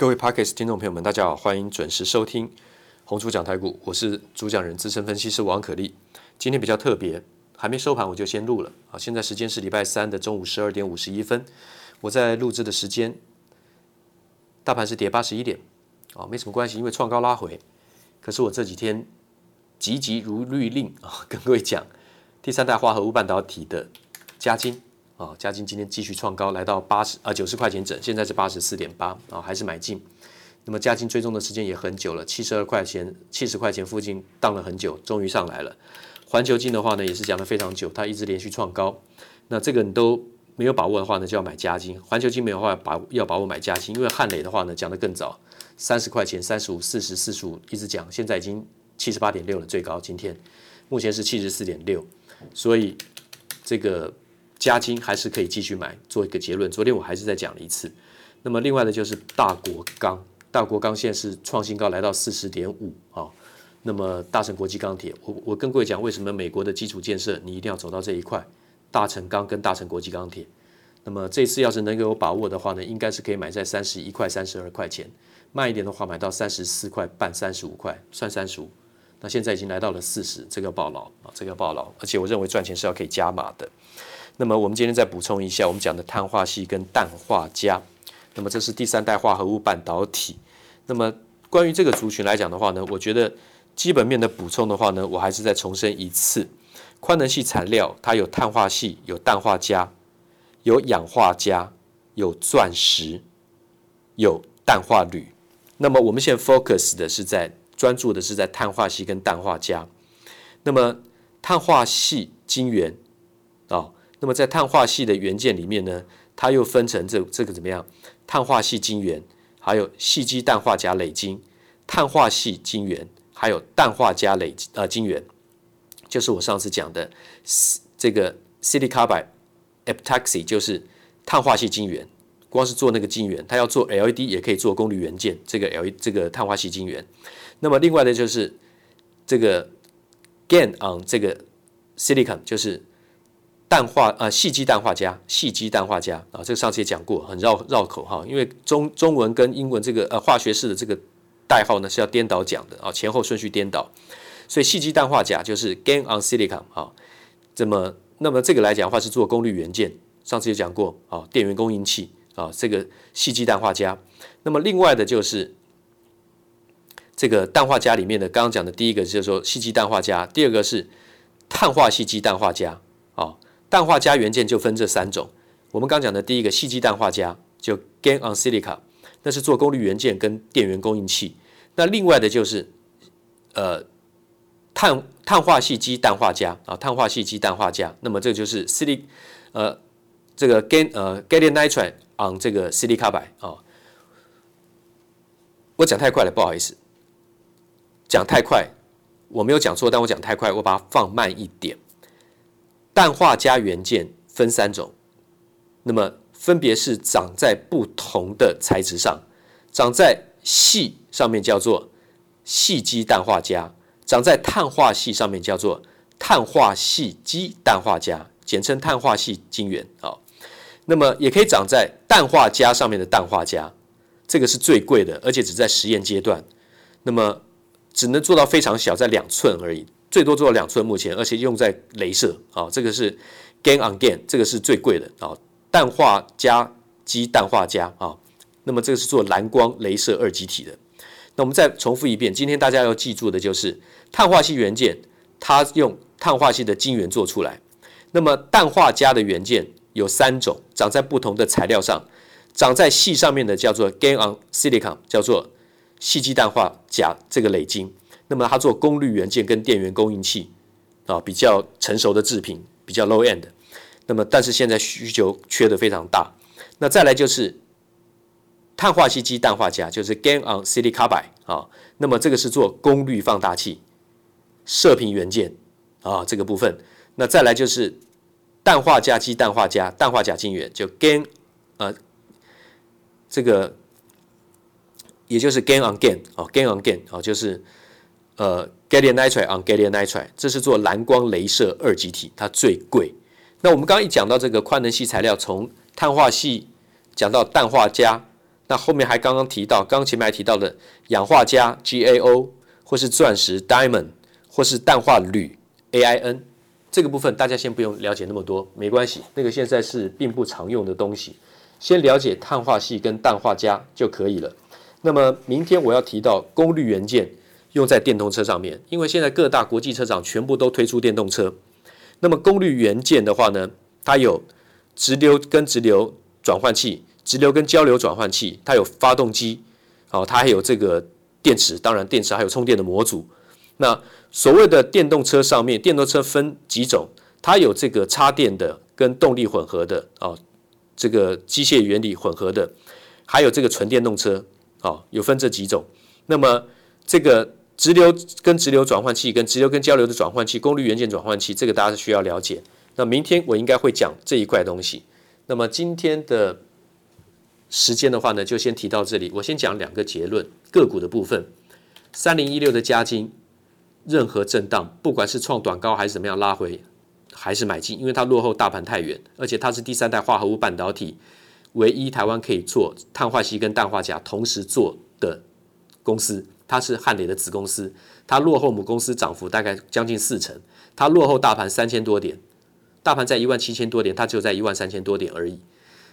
各位 parkas 听众朋友们，大家好，欢迎准时收听红猪讲台股，我是主讲人资深分析师王可立。今天比较特别，还没收盘我就先录了啊。现在时间是礼拜三的中午十二点五十一分，我在录制的时间，大盘是跌八十一点啊，没什么关系，因为创高拉回。可是我这几天急急如律令啊，跟各位讲，第三代化合物半导体的加金。啊，嘉金今天继续创高，来到八十啊九十块钱整，现在是八十四点八啊，还是买进。那么嘉金追踪的时间也很久了，七十二块钱、七十块钱附近荡了很久，终于上来了。环球金的话呢，也是讲了非常久，它一直连续创高。那这个你都没有把握的话呢，就要买嘉金。环球金没有话，把要把握买嘉金，因为汉磊的话呢，讲得更早，三十块钱、三十五、四十、四十五一直讲，现在已经七十八点六了，最高今天目前是七十四点六，所以这个。加金还是可以继续买，做一个结论。昨天我还是再讲了一次。那么另外的就是大国钢，大国钢现在是创新高，来到四十点五啊。那么大成国际钢铁，我我跟各位讲，为什么美国的基础建设你一定要走到这一块？大成钢跟大成国际钢铁。那么这次要是能够有把握的话呢，应该是可以买在三十一块、三十二块钱。慢一点的话，买到三十四块半、三十五块，算三十五。那现在已经来到了四十，这个抱牢啊，这个抱牢。而且我认为赚钱是要可以加码的。那么我们今天再补充一下，我们讲的碳化系跟氮化镓，那么这是第三代化合物半导体。那么关于这个族群来讲的话呢，我觉得基本面的补充的话呢，我还是再重申一次：宽能系材料它有碳化系、有氮化镓、有氧化镓、有钻石、有氮化铝。那么我们现在 focus 的是在专注的是在碳化系跟氮化镓。那么碳化系晶圆啊。那么在碳化系的元件里面呢，它又分成这这个怎么样？碳化系晶圆，还有细基氮化镓磊晶，碳化系晶圆，还有氮化镓磊呃晶圆，就是我上次讲的这个 silicon carbide epitaxy，就是碳化系晶圆。光是做那个晶圆，它要做 LED 也可以做功率元件，这个 L 这个碳化系晶圆。那么另外的就是这个 GaN on 这个 silicon，就是。氮化啊，矽基氮化镓，矽基氮化镓啊，这个上次也讲过，很绕绕口哈，因为中中文跟英文这个呃化学式的这个代号呢是要颠倒讲的啊，前后顺序颠倒，所以矽基氮化镓就是 GaN on silicon 啊，这么那么这个来讲的话是做功率元件，上次也讲过啊，电源供应器啊，这个矽基氮化镓，那么另外的就是这个氮化镓里面的刚刚讲的第一个就是说矽基氮化镓，第二个是碳化矽基氮化镓啊。氮化镓元件就分这三种，我们刚讲的第一个细基氮化镓就 GaN on silica，那是做功率元件跟电源供应器。那另外的就是呃碳碳化矽基氮化镓啊，碳化矽基氮化镓，那么这就是 silic，呃这个 gain，呃 gallium nitride on 这个 silicon carbide 啊。我讲太快了，不好意思，讲太快，我没有讲错，但我讲太快，我把它放慢一点。氮化镓元件分三种，那么分别是长在不同的材质上，长在矽上面叫做矽基氮化镓，长在碳化矽上面叫做碳化矽基氮化镓，简称碳化矽晶圆啊。那么也可以长在氮化镓上面的氮化镓，这个是最贵的，而且只在实验阶段，那么只能做到非常小，在两寸而已。最多做到两寸，目前而且用在镭射啊，这个是 gain on gain，这个是最贵的啊。氮化镓基氮化镓啊，那么这个是做蓝光镭射二极体的。那我们再重复一遍，今天大家要记住的就是碳化系元件，它用碳化系的晶圆做出来。那么氮化镓的元件有三种，长在不同的材料上，长在细上面的叫做 gain on silicon，叫做细基氮化镓这个磊晶。那么它做功率元件跟电源供应器啊，比较成熟的制品，比较 low end。那么但是现在需求缺的非常大。那再来就是碳化矽基氮化镓，就是 GaN on silicon carbide 啊。那么这个是做功率放大器、射频元件啊这个部分。那再来就是氮化镓基氮化镓、氮化镓晶圆，就 GaN 呃这个也就是 gain on gain 啊，gain on gain 啊就是。呃，gallium nitride on gallium nitride，这是做蓝光镭射二极体，它最贵。那我们刚刚一讲到这个宽能矽材料，从碳化矽讲到氮化镓，那后面还刚刚提到，刚刚前面还提到的氧化镓 GaO，或是钻石 Diamond，或是氮化铝 AIN，这个部分大家先不用了解那么多，没关系，那个现在是并不常用的东西，先了解碳化矽跟氮化镓就可以了。那么明天我要提到功率元件用在电动车上面，因为现在各大国际车厂全部都推出电动车。那么功率元件的话呢，它有直流跟直流转换器、直流跟交流转换器，它有发动机，哦，它还有这个电池，当然电池还有充电的模组。那所谓的电动车上面，电动车分几种，它有这个插电的跟动力混合的，哦，这个机械原理混合的，还有这个纯电动车。哦，有分这几种。那么这个直流跟直流转换器，跟直流跟交流的转换器，功率元件转换器，这个大家是需要了解。那明天我应该会讲这一块东西。那么今天的时间的话呢，就先提到这里。我先讲两个结论，个股的部分，三零一六的嘉晶，任何震荡，不管是创短高还是怎么样拉回，还是买进，因为它落后大盘太远，而且它是第三代化合物半导体。唯一台湾可以做碳化矽跟氮化镓同时做的公司，它是汉磊的子公司，它落后母公司涨幅大概将近四成，它落后大盘三千多点，大盘在一万七千多点，它只有在一万三千多点而已。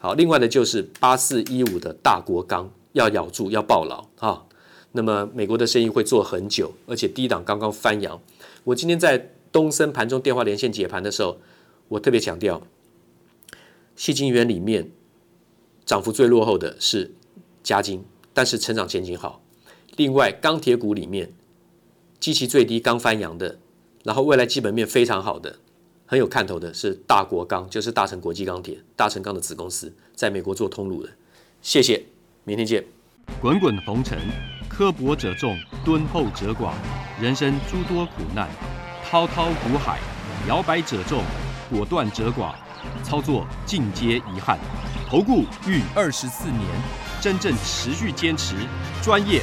好，另外的就是八四一五的大国钢要咬住要抱牢啊，那么美国的生意会做很久，而且低档刚刚翻扬。我今天在东森盘中电话连线解盘的时候，我特别强调，细晶元里面。涨幅最落后的是嘉金，但是成长前景好。另外，钢铁股里面，基期最低刚翻扬的，然后未来基本面非常好的，很有看头的是大国钢，就是大成国际钢铁，大成钢的子公司，在美国做通路的。谢谢，明天见。滚滚红尘，刻薄者众，敦厚者寡；人生诸多苦难，滔滔苦海，摇摆者众，果断者寡。操作尽皆遗憾。投顾逾二十四年，真正持续坚持、专业、